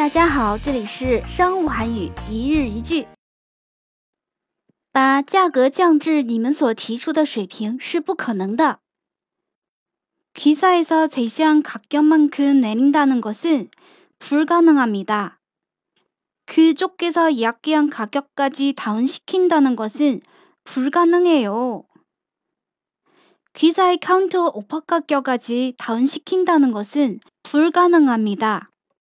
大家好，这里是商务韩语一日一句。把价格降至你们所提出的水平是不可能的。기사에서 제시한 가격만큼 내린다는 것은 불가능합니다 그쪽에서 이야기한 가격까지 다운시킨다는 것은 불가능해요귀사의 카운터 오퍼 가격까지 다운시킨다는 것은 불가능합니다